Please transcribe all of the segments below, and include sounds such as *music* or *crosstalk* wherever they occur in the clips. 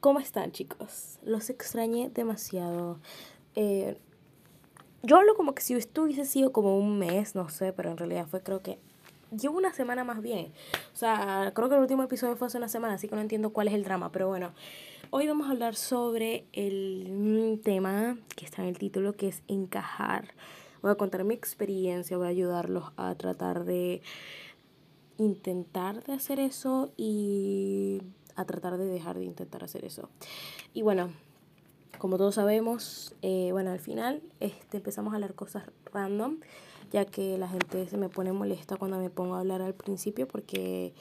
¿Cómo están chicos? Los extrañé demasiado. Eh, yo hablo como que si esto hubiese sido como un mes, no sé, pero en realidad fue creo que llevo una semana más bien. O sea, creo que el último episodio fue hace una semana, así que no entiendo cuál es el drama, pero bueno. Hoy vamos a hablar sobre el tema que está en el título, que es encajar. Voy a contar mi experiencia, voy a ayudarlos a tratar de intentar de hacer eso y a tratar de dejar de intentar hacer eso. Y bueno, como todos sabemos, eh, bueno, al final este, empezamos a hablar cosas random, ya que la gente se me pone molesta cuando me pongo a hablar al principio porque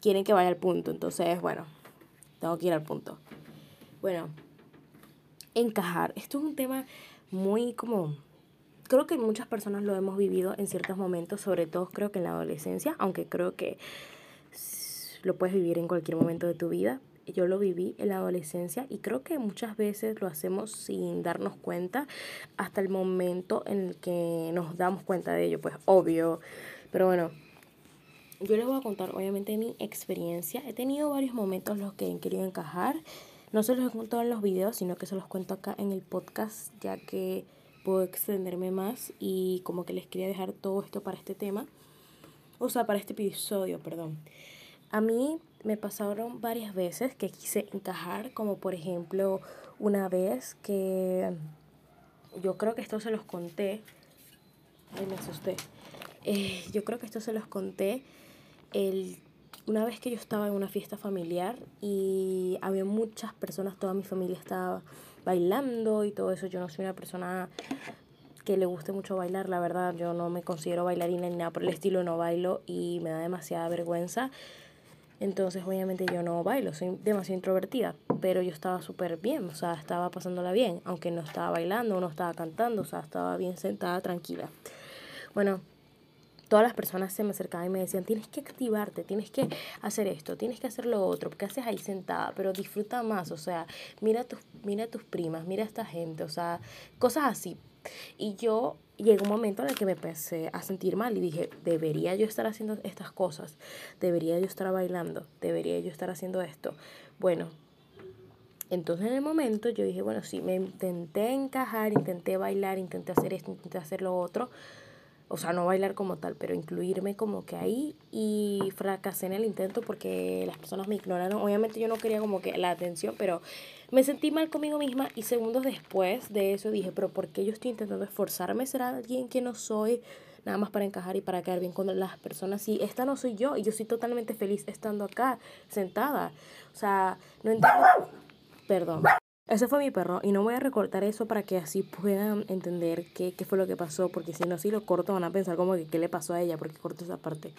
quieren que vaya al punto. Entonces, bueno, tengo que ir al punto. Bueno, encajar. Esto es un tema muy como... Creo que muchas personas lo hemos vivido en ciertos momentos, sobre todo creo que en la adolescencia, aunque creo que lo puedes vivir en cualquier momento de tu vida. Yo lo viví en la adolescencia y creo que muchas veces lo hacemos sin darnos cuenta hasta el momento en el que nos damos cuenta de ello, pues obvio. Pero bueno, yo les voy a contar obviamente mi experiencia. He tenido varios momentos en los que he querido encajar. No se los he contado en los videos, sino que se los cuento acá en el podcast, ya que puedo extenderme más y como que les quería dejar todo esto para este tema. O sea, para este episodio, perdón. A mí me pasaron varias veces que quise encajar, como por ejemplo una vez que yo creo que esto se los conté, ay me asusté, eh, yo creo que esto se los conté el, una vez que yo estaba en una fiesta familiar y había muchas personas, toda mi familia estaba bailando y todo eso, yo no soy una persona que le guste mucho bailar, la verdad yo no me considero bailarina ni nada por el estilo, no bailo y me da demasiada vergüenza entonces, obviamente yo no bailo, soy demasiado introvertida, pero yo estaba súper bien, o sea, estaba pasándola bien, aunque no estaba bailando, no estaba cantando, o sea, estaba bien sentada, tranquila. Bueno, todas las personas se me acercaban y me decían, tienes que activarte, tienes que hacer esto, tienes que hacer lo otro, porque haces ahí sentada, pero disfruta más, o sea, mira tus, mira tus primas, mira a esta gente, o sea, cosas así. Y yo llegó un momento en el que me empecé a sentir mal y dije, debería yo estar haciendo estas cosas, debería yo estar bailando, debería yo estar haciendo esto. Bueno, entonces en el momento yo dije, bueno, sí, me intenté encajar, intenté bailar, intenté hacer esto, intenté hacer lo otro, o sea, no bailar como tal, pero incluirme como que ahí y fracasé en el intento porque las personas me ignoraron. Obviamente yo no quería como que la atención, pero me sentí mal conmigo misma y segundos después de eso dije, pero ¿por qué yo estoy intentando esforzarme? ¿Será alguien que no soy? Nada más para encajar y para quedar bien con las personas. Y esta no soy yo y yo soy totalmente feliz estando acá, sentada. O sea, no entiendo. Perdón. Ese fue mi perro y no voy a recortar eso para que así puedan entender qué, qué fue lo que pasó, porque si no, si lo corto van a pensar como que qué le pasó a ella, porque corto esa parte.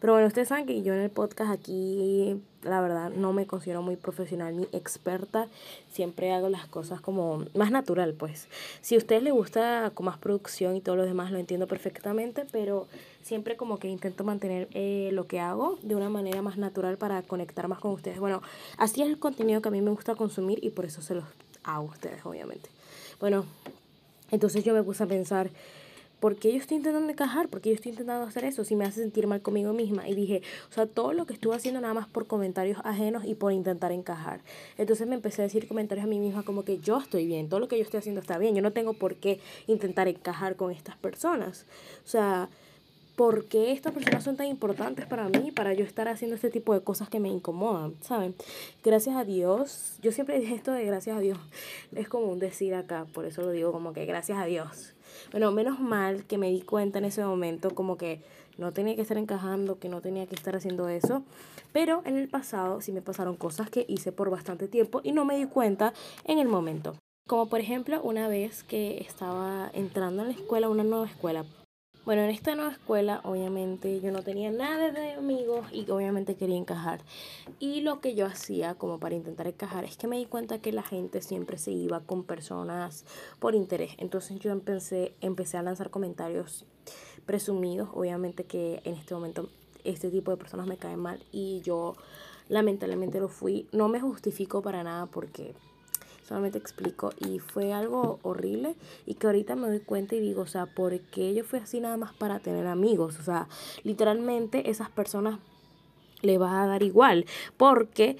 Pero bueno, ustedes saben que yo en el podcast aquí, la verdad, no me considero muy profesional ni experta. Siempre hago las cosas como más natural, pues. Si a ustedes les gusta con más producción y todo lo demás, lo entiendo perfectamente, pero siempre como que intento mantener eh, lo que hago de una manera más natural para conectar más con ustedes. Bueno, así es el contenido que a mí me gusta consumir y por eso se los hago a ustedes, obviamente. Bueno, entonces yo me puse a pensar ¿por qué yo estoy intentando encajar? ¿Por qué yo estoy intentando hacer eso? Si me hace sentir mal conmigo misma. Y dije, o sea, todo lo que estuve haciendo nada más por comentarios ajenos y por intentar encajar. Entonces me empecé a decir comentarios a mí misma como que yo estoy bien, todo lo que yo estoy haciendo está bien, yo no tengo por qué intentar encajar con estas personas. O sea, ¿por qué estas personas son tan importantes para mí, para yo estar haciendo este tipo de cosas que me incomodan, ¿saben? Gracias a Dios, yo siempre dije esto de gracias a Dios, es como un decir acá, por eso lo digo como que gracias a Dios. Bueno, menos mal que me di cuenta en ese momento como que no tenía que estar encajando, que no tenía que estar haciendo eso. Pero en el pasado sí me pasaron cosas que hice por bastante tiempo y no me di cuenta en el momento. Como por ejemplo una vez que estaba entrando en la escuela, una nueva escuela, bueno, en esta nueva escuela obviamente yo no tenía nada de amigos y obviamente quería encajar. Y lo que yo hacía como para intentar encajar es que me di cuenta que la gente siempre se iba con personas por interés. Entonces yo empecé, empecé a lanzar comentarios presumidos. Obviamente que en este momento este tipo de personas me caen mal y yo lamentablemente lo fui. No me justifico para nada porque solamente explico y fue algo horrible y que ahorita me doy cuenta y digo, o sea, ¿por qué yo fui así nada más para tener amigos? O sea, literalmente esas personas le va a dar igual porque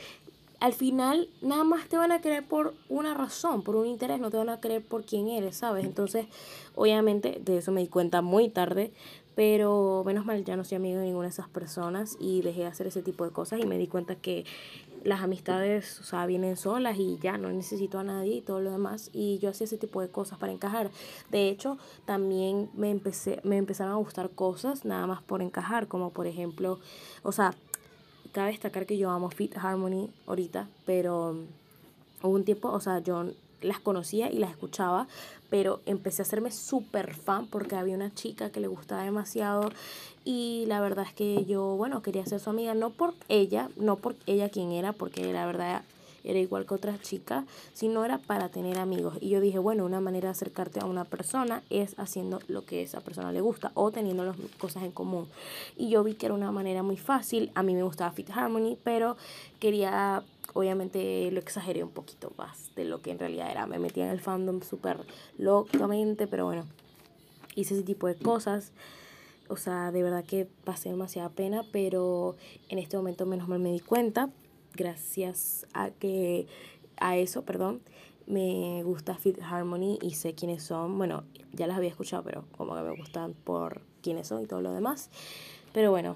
al final nada más te van a querer por una razón, por un interés, no te van a querer por quién eres, ¿sabes? Entonces, obviamente, de eso me di cuenta muy tarde, pero menos mal ya no soy amigo de ninguna de esas personas y dejé de hacer ese tipo de cosas y me di cuenta que las amistades, o sea, vienen solas y ya no necesito a nadie y todo lo demás. Y yo hacía ese tipo de cosas para encajar. De hecho, también me empecé, me empezaron a gustar cosas nada más por encajar, como por ejemplo, o sea, cabe destacar que yo amo Fit Harmony ahorita, pero hubo un tiempo, o sea, yo las conocía y las escuchaba, pero empecé a hacerme súper fan porque había una chica que le gustaba demasiado y la verdad es que yo, bueno, quería ser su amiga, no por ella, no por ella quien era, porque la verdad era igual que otra chica, sino era para tener amigos. Y yo dije, bueno, una manera de acercarte a una persona es haciendo lo que esa persona le gusta o teniendo las cosas en común. Y yo vi que era una manera muy fácil. A mí me gustaba Fit Harmony, pero quería, obviamente lo exageré un poquito más de lo que en realidad era. Me metí en el fandom súper locamente, pero bueno, hice ese tipo de cosas. O sea, de verdad que pasé demasiada pena, pero en este momento menos mal me di cuenta gracias a que a eso, perdón, me gusta Fit Harmony y sé quiénes son. Bueno, ya las había escuchado, pero como que me gustan por quiénes son y todo lo demás. Pero bueno,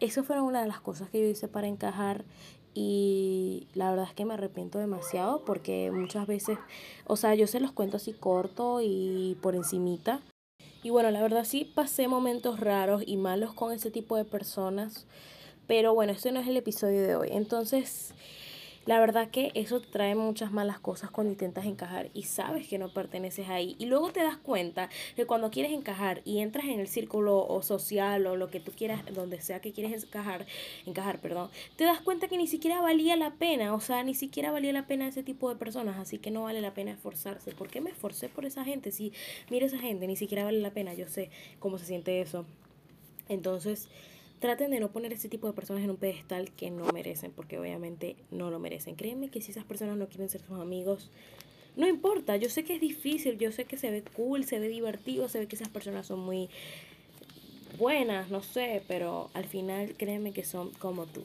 eso fueron una de las cosas que yo hice para encajar y la verdad es que me arrepiento demasiado porque muchas veces, o sea, yo se los cuento así corto y por encimita. Y bueno, la verdad sí pasé momentos raros y malos con ese tipo de personas pero bueno, este no es el episodio de hoy. Entonces, la verdad que eso trae muchas malas cosas cuando intentas encajar y sabes que no perteneces ahí. Y luego te das cuenta que cuando quieres encajar y entras en el círculo o social o lo que tú quieras, donde sea que quieres encajar, encajar, perdón, te das cuenta que ni siquiera valía la pena. O sea, ni siquiera valía la pena ese tipo de personas. Así que no vale la pena esforzarse. ¿Por qué me esforcé por esa gente? Si mira esa gente, ni siquiera vale la pena. Yo sé cómo se siente eso. Entonces traten de no poner ese tipo de personas en un pedestal que no merecen, porque obviamente no lo merecen. Créanme que si esas personas no quieren ser sus amigos, no importa, yo sé que es difícil, yo sé que se ve cool, se ve divertido, se ve que esas personas son muy buenas, no sé, pero al final créeme que son como tú.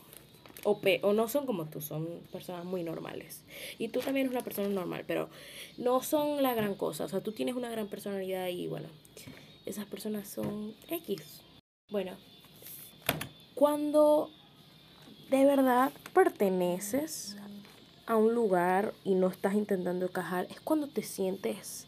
O, o no son como tú, son personas muy normales. Y tú también eres una persona normal, pero no son la gran cosa. O sea, tú tienes una gran personalidad y bueno, esas personas son X. Bueno, cuando de verdad perteneces a un lugar y no estás intentando encajar, es cuando te sientes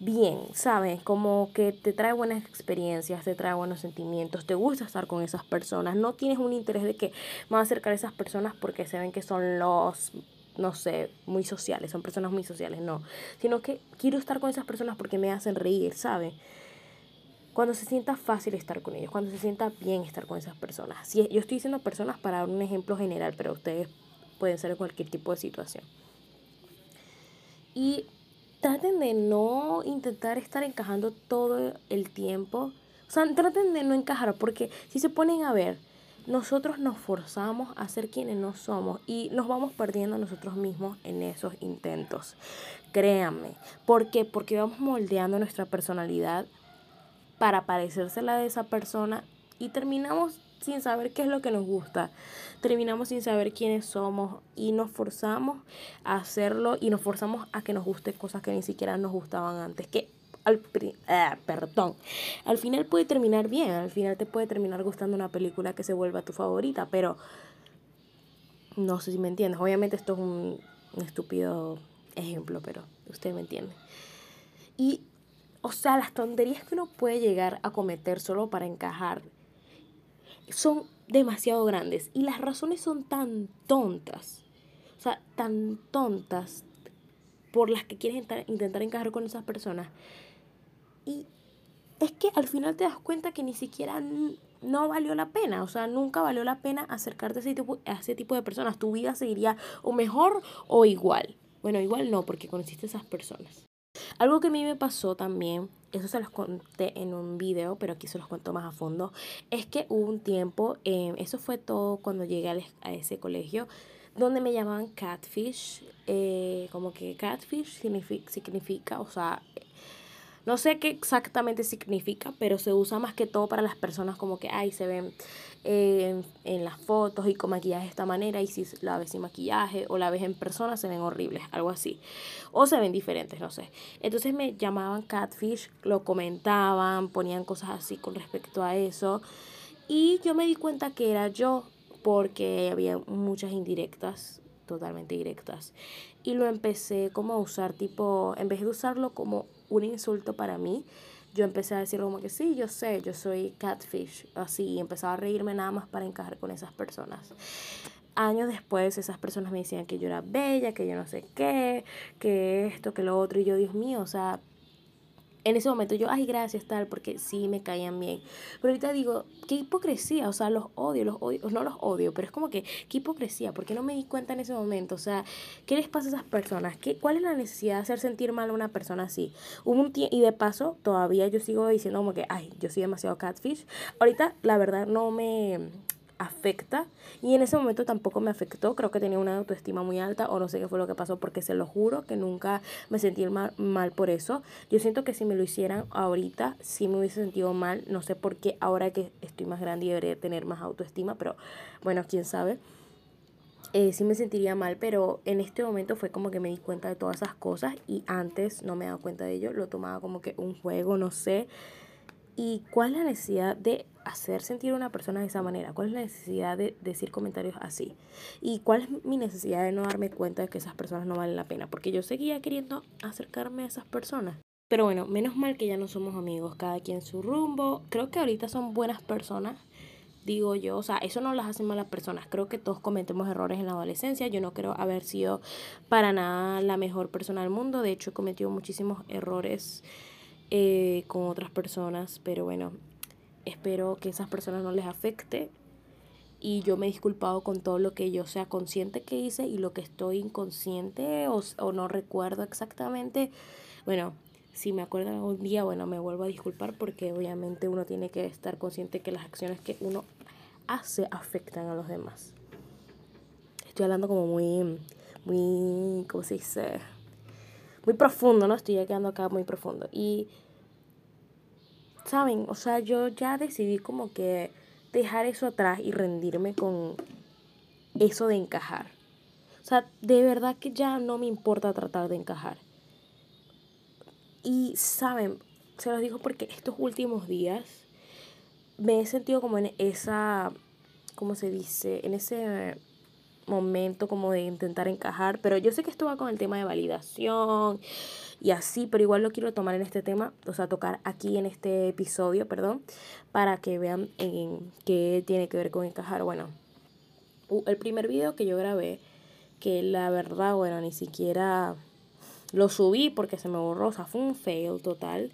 bien, ¿sabes? Como que te trae buenas experiencias, te trae buenos sentimientos, te gusta estar con esas personas, no tienes un interés de que me voy a acercar a esas personas porque se ven que son los, no sé, muy sociales, son personas muy sociales, no, sino que quiero estar con esas personas porque me hacen reír, ¿sabes? Cuando se sienta fácil estar con ellos, cuando se sienta bien estar con esas personas. Si, yo estoy diciendo personas para dar un ejemplo general, pero ustedes pueden ser en cualquier tipo de situación. Y traten de no intentar estar encajando todo el tiempo. O sea, traten de no encajar, porque si se ponen a ver, nosotros nos forzamos a ser quienes no somos y nos vamos perdiendo nosotros mismos en esos intentos. Créanme. ¿Por qué? Porque vamos moldeando nuestra personalidad para parecérsela de esa persona y terminamos sin saber qué es lo que nos gusta. Terminamos sin saber quiénes somos y nos forzamos a hacerlo y nos forzamos a que nos guste cosas que ni siquiera nos gustaban antes. Que al, ah, perdón, al final puede terminar bien, al final te puede terminar gustando una película que se vuelva tu favorita, pero no sé si me entiendes. Obviamente esto es un, estúpido ejemplo, pero usted me entiende. Y o sea, las tonterías que uno puede llegar a cometer solo para encajar son demasiado grandes y las razones son tan tontas. O sea, tan tontas por las que quieres intentar, encajar con esas personas. Y es que al final te das cuenta que ni siquiera no valió la pena. O sea, nunca valió la pena acercarte a ese tipo, a ese tipo de personas. Tu vida seguiría o mejor o igual. Bueno, igual no, porque conociste esas personas. Algo que a mí me pasó también, eso se los conté en un video, pero aquí se los cuento más a fondo, es que hubo un tiempo, eh, eso fue todo cuando llegué a, ese colegio, donde me llamaban catfish, eh, como que catfish significa, significa, o sea, No sé qué exactamente significa, pero se usa más que todo para las personas como que, ay, se ven eh, en, las fotos y con maquillaje de esta manera y si la ves sin maquillaje o la ves en persona se ven horribles, algo así. O se ven diferentes, no sé. Entonces me llamaban catfish, lo comentaban, ponían cosas así con respecto a eso. Y yo me di cuenta que era yo porque había muchas indirectas, totalmente directas. Y lo empecé como a usar tipo, en vez de usarlo como un insulto para mí, yo empecé a decir como que sí, yo sé, yo soy catfish, así, y empezaba a reírme nada más para encajar con esas personas. Años después esas personas me decían que yo era bella, que yo no sé qué, que esto, que lo otro, y yo, Dios mío, o sea, en ese momento yo, ay, gracias, tal, porque sí me caían bien. Pero ahorita digo, qué hipocresía, o sea, los odio, los odio, no los odio, pero es como que, qué hipocresía, porque no me di cuenta en ese momento, o sea, ¿qué les pasa a esas personas? ¿Qué, ¿Cuál es la necesidad de hacer sentir mal a una persona así? Un y de paso, todavía yo sigo diciendo como que, ay, yo soy demasiado catfish. Ahorita, la verdad, no me afecta y en ese momento tampoco me afectó, creo que tenía una autoestima muy alta o no sé qué fue lo que pasó porque se lo juro que nunca me sentí mal, mal por eso. Yo siento que si me lo hicieran ahorita sí me hubiese sentido mal, no sé por qué ahora que estoy más grande y debería tener más autoestima, pero bueno, quién sabe. Eh, sí me sentiría mal, pero en este momento fue como que me di cuenta de todas esas cosas y antes no me daba cuenta de ello, lo tomaba como que un juego, no sé. ¿Y cuál es la necesidad de hacer sentir a una persona de esa manera? ¿Cuál es la necesidad de decir comentarios así? ¿Y cuál es mi necesidad de no darme cuenta de que esas personas no valen la pena? Porque yo seguía queriendo acercarme a esas personas. Pero bueno, menos mal que ya no somos amigos, cada quien su rumbo. Creo que ahorita son buenas personas, digo yo. O sea, eso no las hace malas personas. Creo que todos cometemos errores en la adolescencia. Yo no creo haber sido para nada la mejor persona del mundo. De hecho, he cometido muchísimos errores eh, con otras personas. Pero bueno, espero que esas personas no les afecte y yo me he disculpado con todo lo que yo sea consciente que hice y lo que estoy inconsciente o, o no recuerdo exactamente. Bueno, si me acuerdo algún día, bueno, me vuelvo a disculpar porque obviamente uno tiene que estar consciente que las acciones que uno hace afectan a los demás. Estoy hablando como muy, muy, ¿cómo se dice? Muy profundo, ¿no? Estoy quedando acá muy profundo. Y ¿saben? O sea, yo ya decidí como que dejar eso atrás y rendirme con eso de encajar. O sea, de verdad que ya no me importa tratar de encajar. Y, ¿saben? Se los digo porque estos últimos días me he sentido como en esa, ¿cómo se dice? En ese momento como de intentar encajar, pero yo sé que esto va con el tema de validación y así, pero igual lo quiero tomar en este tema, o sea, tocar aquí en este episodio, perdón, para que vean en qué tiene que ver con encajar. Bueno, el primer video que yo grabé, que la verdad, bueno, ni siquiera lo subí porque se me borró, o sea, fue un fail total.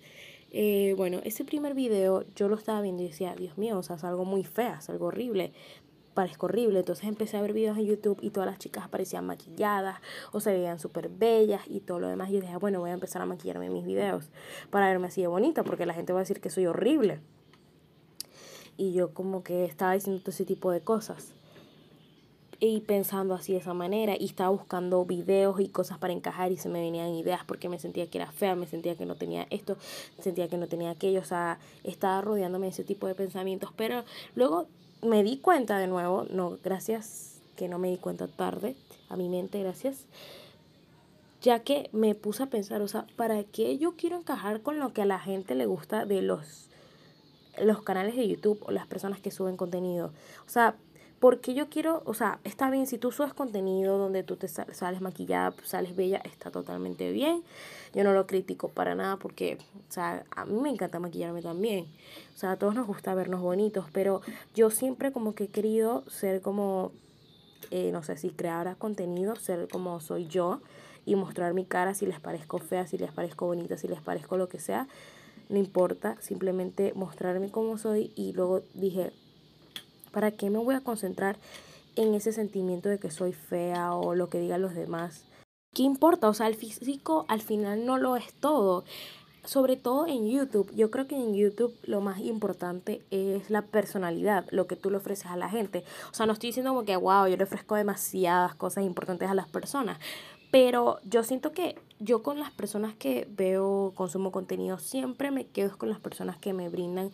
Eh, bueno, ese primer video yo lo estaba viendo y decía, Dios mío, o sea, es algo muy feo, es algo horrible parezco horrible. Entonces empecé a ver videos en YouTube y todas las chicas aparecían maquilladas o se veían súper bellas y todo lo demás. Y yo dije, bueno, voy a empezar a maquillarme mis videos para verme así de bonita porque la gente va a decir que soy horrible. Y yo como que estaba diciendo todo ese tipo de cosas. Y pensando así de esa manera. Y estaba buscando videos y cosas para encajar y se me venían ideas porque me sentía que era fea, me sentía que no tenía esto, sentía que no tenía aquello. O sea, estaba rodeándome de ese tipo de pensamientos. Pero luego me di cuenta de nuevo, no, gracias que no me di cuenta tarde, a mi mente, gracias, ya que me puse a pensar, o sea, ¿para qué yo quiero encajar con lo que a la gente le gusta de los, los canales de YouTube o las personas que suben contenido? O sea, porque yo quiero, o sea, está bien, si tú subes contenido donde tú te sales maquillada, sales bella, está totalmente bien. Yo no lo critico para nada porque, o sea, a mí me encanta maquillarme también. O sea, a todos nos gusta vernos bonitos, pero yo siempre como que he querido ser como, eh, no sé, si creara contenido, ser como soy yo y mostrar mi cara si les parezco fea, si les parezco bonita, si les parezco lo que sea. No importa, simplemente mostrarme como soy y luego dije, ¿Para qué me voy a concentrar en ese sentimiento de que soy fea o lo que digan los demás? ¿Qué importa? O sea, el físico al final no lo es todo. Sobre todo en YouTube. Yo creo que en YouTube lo más importante es la personalidad, lo que tú le ofreces a la gente. O sea, no estoy diciendo como que, wow, yo le ofrezco demasiadas cosas importantes a las personas. Pero yo siento que yo con las personas que veo, consumo contenido, siempre me quedo con las personas que me brindan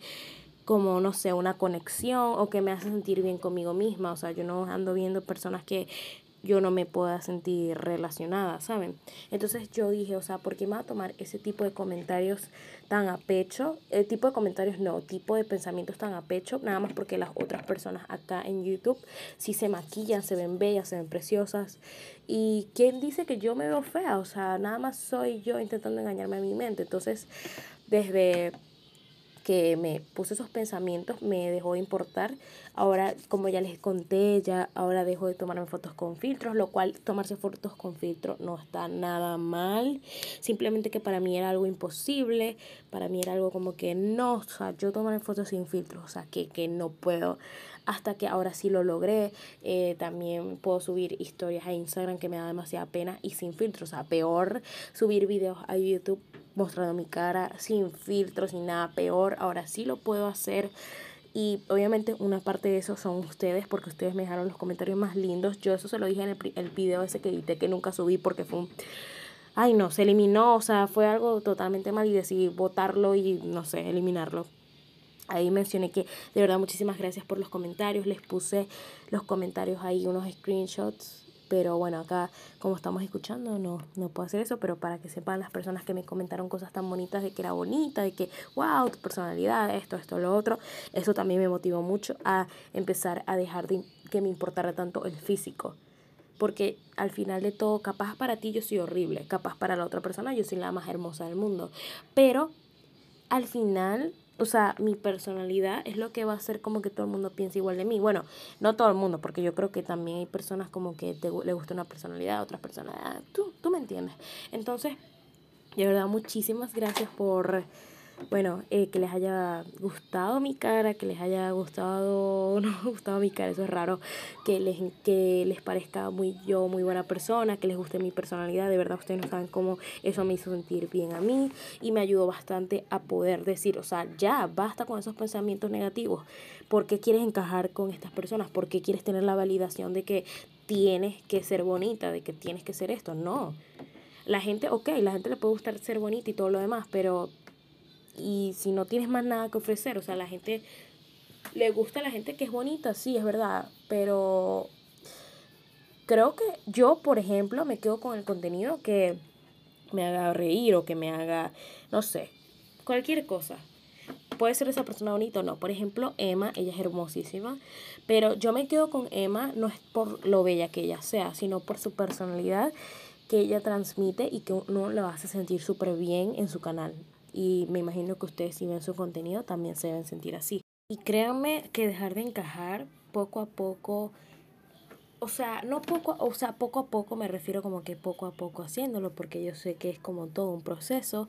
como, no sé, una conexión o que me hacen sentir bien conmigo misma. O sea, yo no ando viendo personas que yo no me pueda sentir relacionada, ¿saben? Entonces yo dije, o sea, ¿por qué me va a tomar ese tipo de comentarios tan a pecho? El tipo de comentarios no, tipo de pensamientos tan a pecho, nada más porque las otras personas acá en YouTube sí se maquillan, se ven bellas, se ven preciosas. ¿Y quién dice que yo me veo fea? O sea, nada más soy yo intentando engañarme a mi mente. Entonces, desde que me puse esos pensamientos, me dejó de importar. Ahora, como ya les conté, ya ahora dejo de tomarme fotos con filtros, lo cual tomarse fotos con filtros no está nada mal. Simplemente que para mí era algo imposible, para mí era algo como que no, o sea, yo tomarme fotos sin filtros, o sea, que, que no puedo. Hasta que ahora sí lo logré. Eh, también puedo subir historias a Instagram que me da demasiada pena y sin filtros. O sea, peor subir videos a YouTube mostrando mi cara sin filtros sin nada peor. Ahora sí lo puedo hacer. Y obviamente una parte de eso son ustedes, porque ustedes me dejaron los comentarios más lindos. Yo eso se lo dije en el, el video ese que edité que nunca subí porque fue un... Ay no, se eliminó, o sea, fue algo totalmente mal y decidí votarlo y no sé, eliminarlo. Ahí mencioné que de verdad muchísimas gracias por los comentarios. Les puse los comentarios ahí, unos screenshots pero bueno, acá como estamos escuchando no, no puedo hacer eso, pero para que sepan las personas que me comentaron cosas tan bonitas de que era bonita, de que, wow, tu personalidad, esto, esto, lo otro, eso también me motivó mucho a empezar a dejar de que me importara tanto el físico. Porque al final de todo, capaz para ti yo soy horrible, capaz para la otra persona yo soy la más hermosa del mundo. Pero al final o sea, mi personalidad es lo que va a hacer como que todo el mundo piense igual de mí. Bueno, no todo el mundo, porque yo creo que también hay personas como que te, le gusta una personalidad, otras personas, ah, tú, tú me entiendes. Entonces, de verdad, muchísimas gracias por bueno, eh, que les haya gustado mi cara, que les haya gustado, *laughs* no gustado mi cara, eso es raro, que les, que les parezca muy yo, muy buena persona, que les guste mi personalidad, de verdad ustedes no saben cómo eso me hizo sentir bien a mí y me ayudó bastante a poder decir, o sea, ya, basta con esos pensamientos negativos, ¿por qué quieres encajar con estas personas? ¿Por qué quieres tener la validación de que tienes que ser bonita, de que tienes que ser esto? No. La gente, ok, la gente le puede gustar ser bonita y todo lo demás, pero y si no tienes más nada que ofrecer, o sea, la gente le gusta a la gente que es bonita, sí, es verdad, pero creo que yo, por ejemplo, me quedo con el contenido que me haga reír o que me haga, no sé, cualquier cosa. Puede ser esa persona bonita o no. Por ejemplo, Emma, ella es hermosísima, pero yo me quedo con Emma no es por lo bella que ella sea, sino por su personalidad que ella transmite y que uno la hace sentir súper bien en su canal. Y me imagino que ustedes si ven su contenido también se deben sentir así. Y créanme que dejar de encajar poco a poco, o sea, no poco, o sea, poco a poco me refiero como que poco a poco haciéndolo, porque yo sé que es como todo un proceso,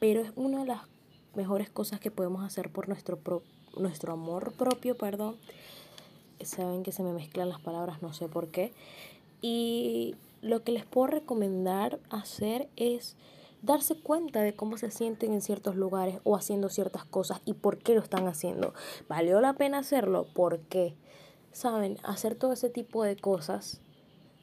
pero es una de las mejores cosas que podemos hacer por nuestro, pro, nuestro amor propio, perdón. Saben que se me mezclan las palabras, no sé por qué. Y lo que les puedo recomendar hacer es darse cuenta de cómo se sienten en ciertos lugares o haciendo ciertas cosas y por qué lo están haciendo. ¿Valió la pena hacerlo? ¿Por qué? ¿Saben? Hacer todo ese tipo de cosas,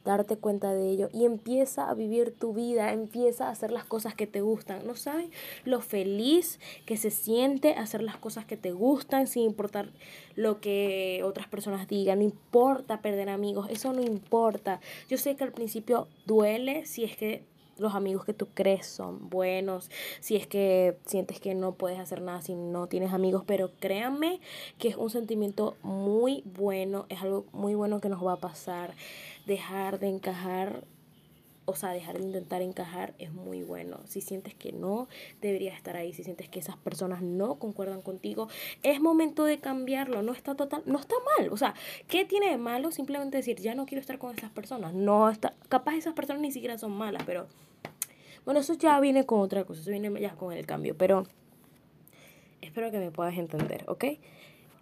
darte cuenta de ello y empieza a vivir tu vida, empieza a hacer las cosas que te gustan. ¿No saben lo feliz que se siente hacer las cosas que te gustan sin importar lo que otras personas digan? No importa perder amigos, eso no importa. Yo sé que al principio duele si es que los amigos que tú crees son buenos, si es que sientes que no puedes hacer nada si no tienes amigos, pero créanme que es un sentimiento muy bueno, es algo muy bueno que nos va a pasar. Dejar de encajar, o sea, dejar de intentar encajar es muy bueno. Si sientes que no deberías estar ahí, si sientes que esas personas no concuerdan contigo, es momento de cambiarlo, no está total, no está mal, o sea, ¿qué tiene de malo simplemente decir, ya no quiero estar con esas personas? No está, capaz esas personas ni siquiera son malas, pero bueno, eso ya viene con otra cosa, eso viene ya con el cambio, pero espero que me puedas entender, ¿ok?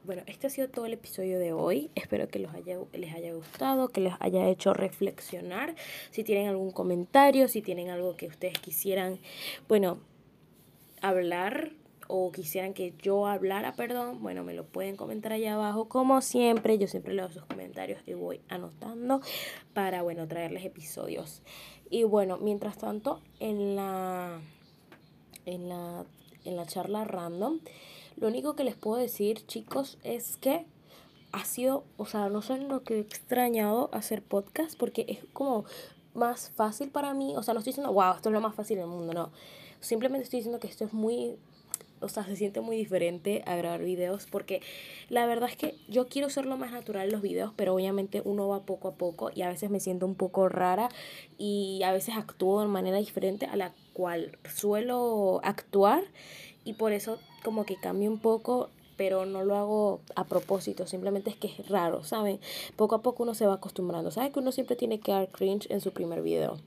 Bueno, este ha sido todo el episodio de hoy. Espero que los haya, les haya gustado, que les haya hecho reflexionar. Si tienen algún comentario, si tienen algo que ustedes quisieran, bueno, hablar o quisieran que yo hablara, perdón, bueno, me lo pueden comentar allá abajo. Como siempre, yo siempre leo sus comentarios y voy anotando para, bueno, traerles episodios. Y bueno, mientras tanto, en la, en la, en la charla random, lo único que les puedo decir, chicos, es que ha sido, o sea, no sé lo que he extrañado hacer podcast porque es como más fácil para mí. O sea, no estoy diciendo, wow, esto es lo más fácil del mundo, no. Simplemente estoy diciendo que esto es muy, o sea, se siente muy diferente a grabar videos porque la verdad es que yo quiero ser lo más natural en los videos, pero obviamente uno va poco a poco y a veces me siento un poco rara y a veces actúo de manera diferente a la cual suelo actuar y por eso como que cambio un poco pero no lo hago a propósito, simplemente es que es raro, ¿saben? Poco a poco uno se va acostumbrando, ¿saben que uno siempre tiene que dar cringe en su primer video?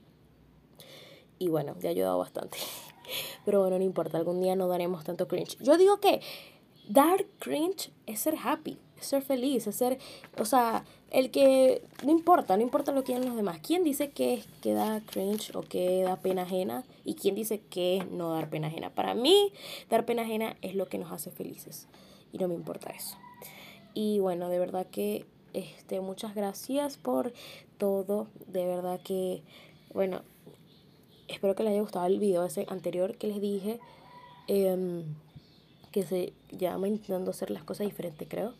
Y bueno, ya ha ayudado bastante. *laughs* Pero bueno, no importa, algún día no daremos tanto cringe. Yo digo que dar cringe es ser happy, es ser feliz, es ser, o sea, el que no importa, no importa lo que digan los demás. ¿Quién dice que, que da cringe o que da pena ajena? ¿Y quién dice que es no dar pena ajena? Para mí, dar pena ajena es lo que nos hace felices. Y no me importa eso. Y bueno, de verdad que este, muchas gracias por todo. De verdad que, bueno, espero que les haya gustado el video ese anterior que les dije. Em, que se llama intentando hacer las cosas diferentes, creo.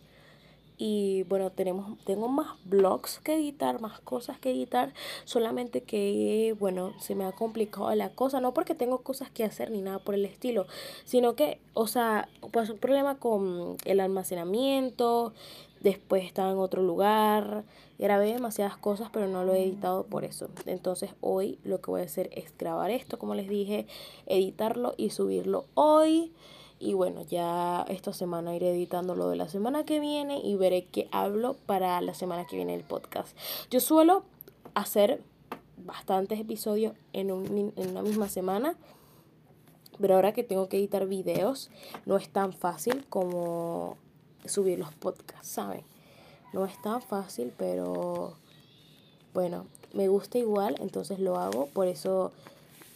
Y bueno, tenemos, tengo más blogs que editar, más cosas que editar. Solamente que, bueno, se me ha complicado la cosa. No porque tengo cosas que hacer ni nada por el estilo. Sino que, o sea, pues un problema con el almacenamiento. Después estaba en otro lugar. Grabé demasiadas cosas, pero no lo he editado por eso. Entonces hoy lo que voy a hacer es grabar esto, como les dije, editarlo y subirlo hoy. Y bueno, ya esta semana iré editando lo de la semana que viene y veré qué hablo para la semana que viene el podcast. Yo suelo hacer bastantes episodios en, un, en una misma semana. Pero ahora que tengo que editar videos, no es tan fácil como subir los podcasts, ¿saben? No es tan fácil, pero bueno, me gusta igual, entonces lo hago. Por eso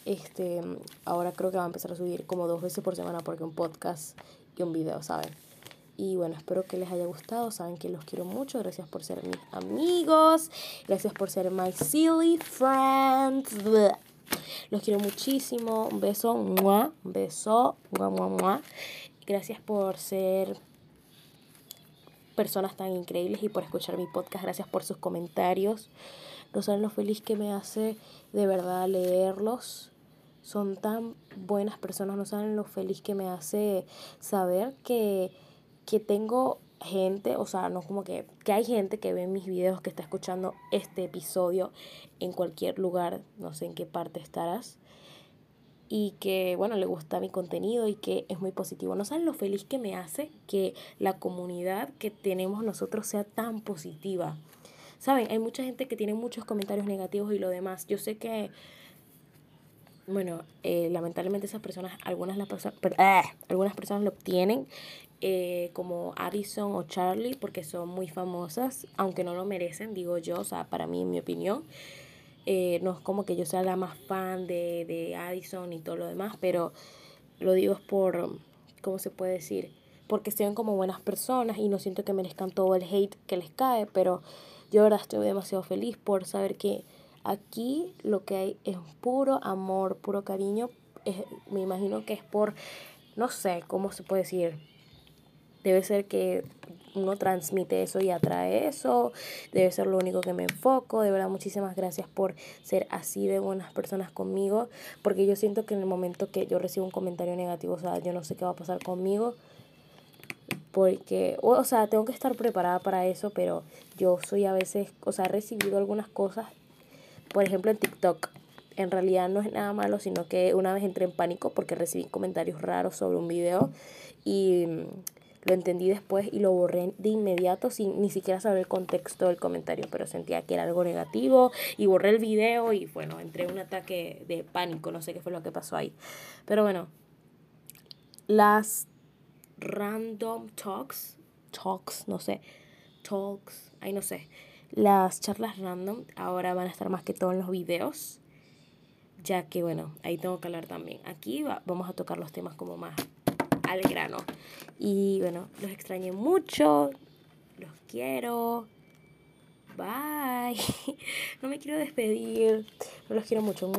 este, ahora creo que va a empezar a subir como dos veces por semana porque un podcast y un video, ¿saben? Y bueno, espero que les haya gustado. Saben que los quiero mucho. Gracias por ser mis amigos. Gracias por ser my silly friends. Los quiero muchísimo. Un beso. Un beso. Gracias por ser personas tan increíbles y por escuchar mi podcast. Gracias por sus comentarios. No saben lo feliz que me hace de verdad leerlos son tan buenas personas, no saben lo feliz que me hace saber que, que tengo gente, o sea, no como que, que hay gente que ve mis videos, que está escuchando este episodio en cualquier lugar, no sé en qué parte estarás, y que, bueno, le gusta mi contenido y que es muy positivo. No saben lo feliz que me hace que la comunidad que tenemos nosotros sea tan positiva. Saben, hay mucha gente que tiene muchos comentarios negativos y lo demás. Yo sé que bueno, eh, lamentablemente esas personas, algunas, las ah, algunas personas lo obtienen eh, como Addison o Charlie porque son muy famosas, aunque no lo merecen, digo yo, o sea, para mí, en mi opinión. Eh, no es como que yo sea la más fan de, de Addison y todo lo demás, pero lo digo es por, ¿cómo se puede decir? Porque sean como buenas personas y no siento que merezcan todo el hate que les cae, pero yo ahora estoy demasiado feliz por saber que Aquí lo que hay es puro amor, puro cariño. me imagino que es por, no sé, ¿cómo se puede decir? Debe ser que uno transmite eso y atrae eso. Debe ser lo único que me enfoco. De verdad, muchísimas gracias por ser así de buenas personas conmigo. Porque yo siento que en el momento que yo recibo un comentario negativo, o sea, yo no sé qué va a pasar conmigo. Porque, o sea, tengo que estar preparada para eso, pero yo soy a veces, o sea, he recibido algunas cosas por ejemplo en TikTok. En realidad no es nada malo, sino que una vez entré en pánico porque recibí comentarios raros sobre un video y lo entendí después y lo borré de inmediato sin ni siquiera saber el contexto del comentario, pero sentía que era algo negativo y borré el video y bueno, entré en un ataque de pánico, no sé qué fue lo que pasó ahí. Pero bueno, las random talks, talks, no sé, talks, ahí no sé las charlas random ahora van a estar más que todo en los videos, ya que bueno, ahí tengo que hablar también. Aquí vamos a tocar los temas como más al grano. Y bueno, los extrañé mucho, los quiero. Bye. *laughs* No me quiero despedir, pero los quiero mucho.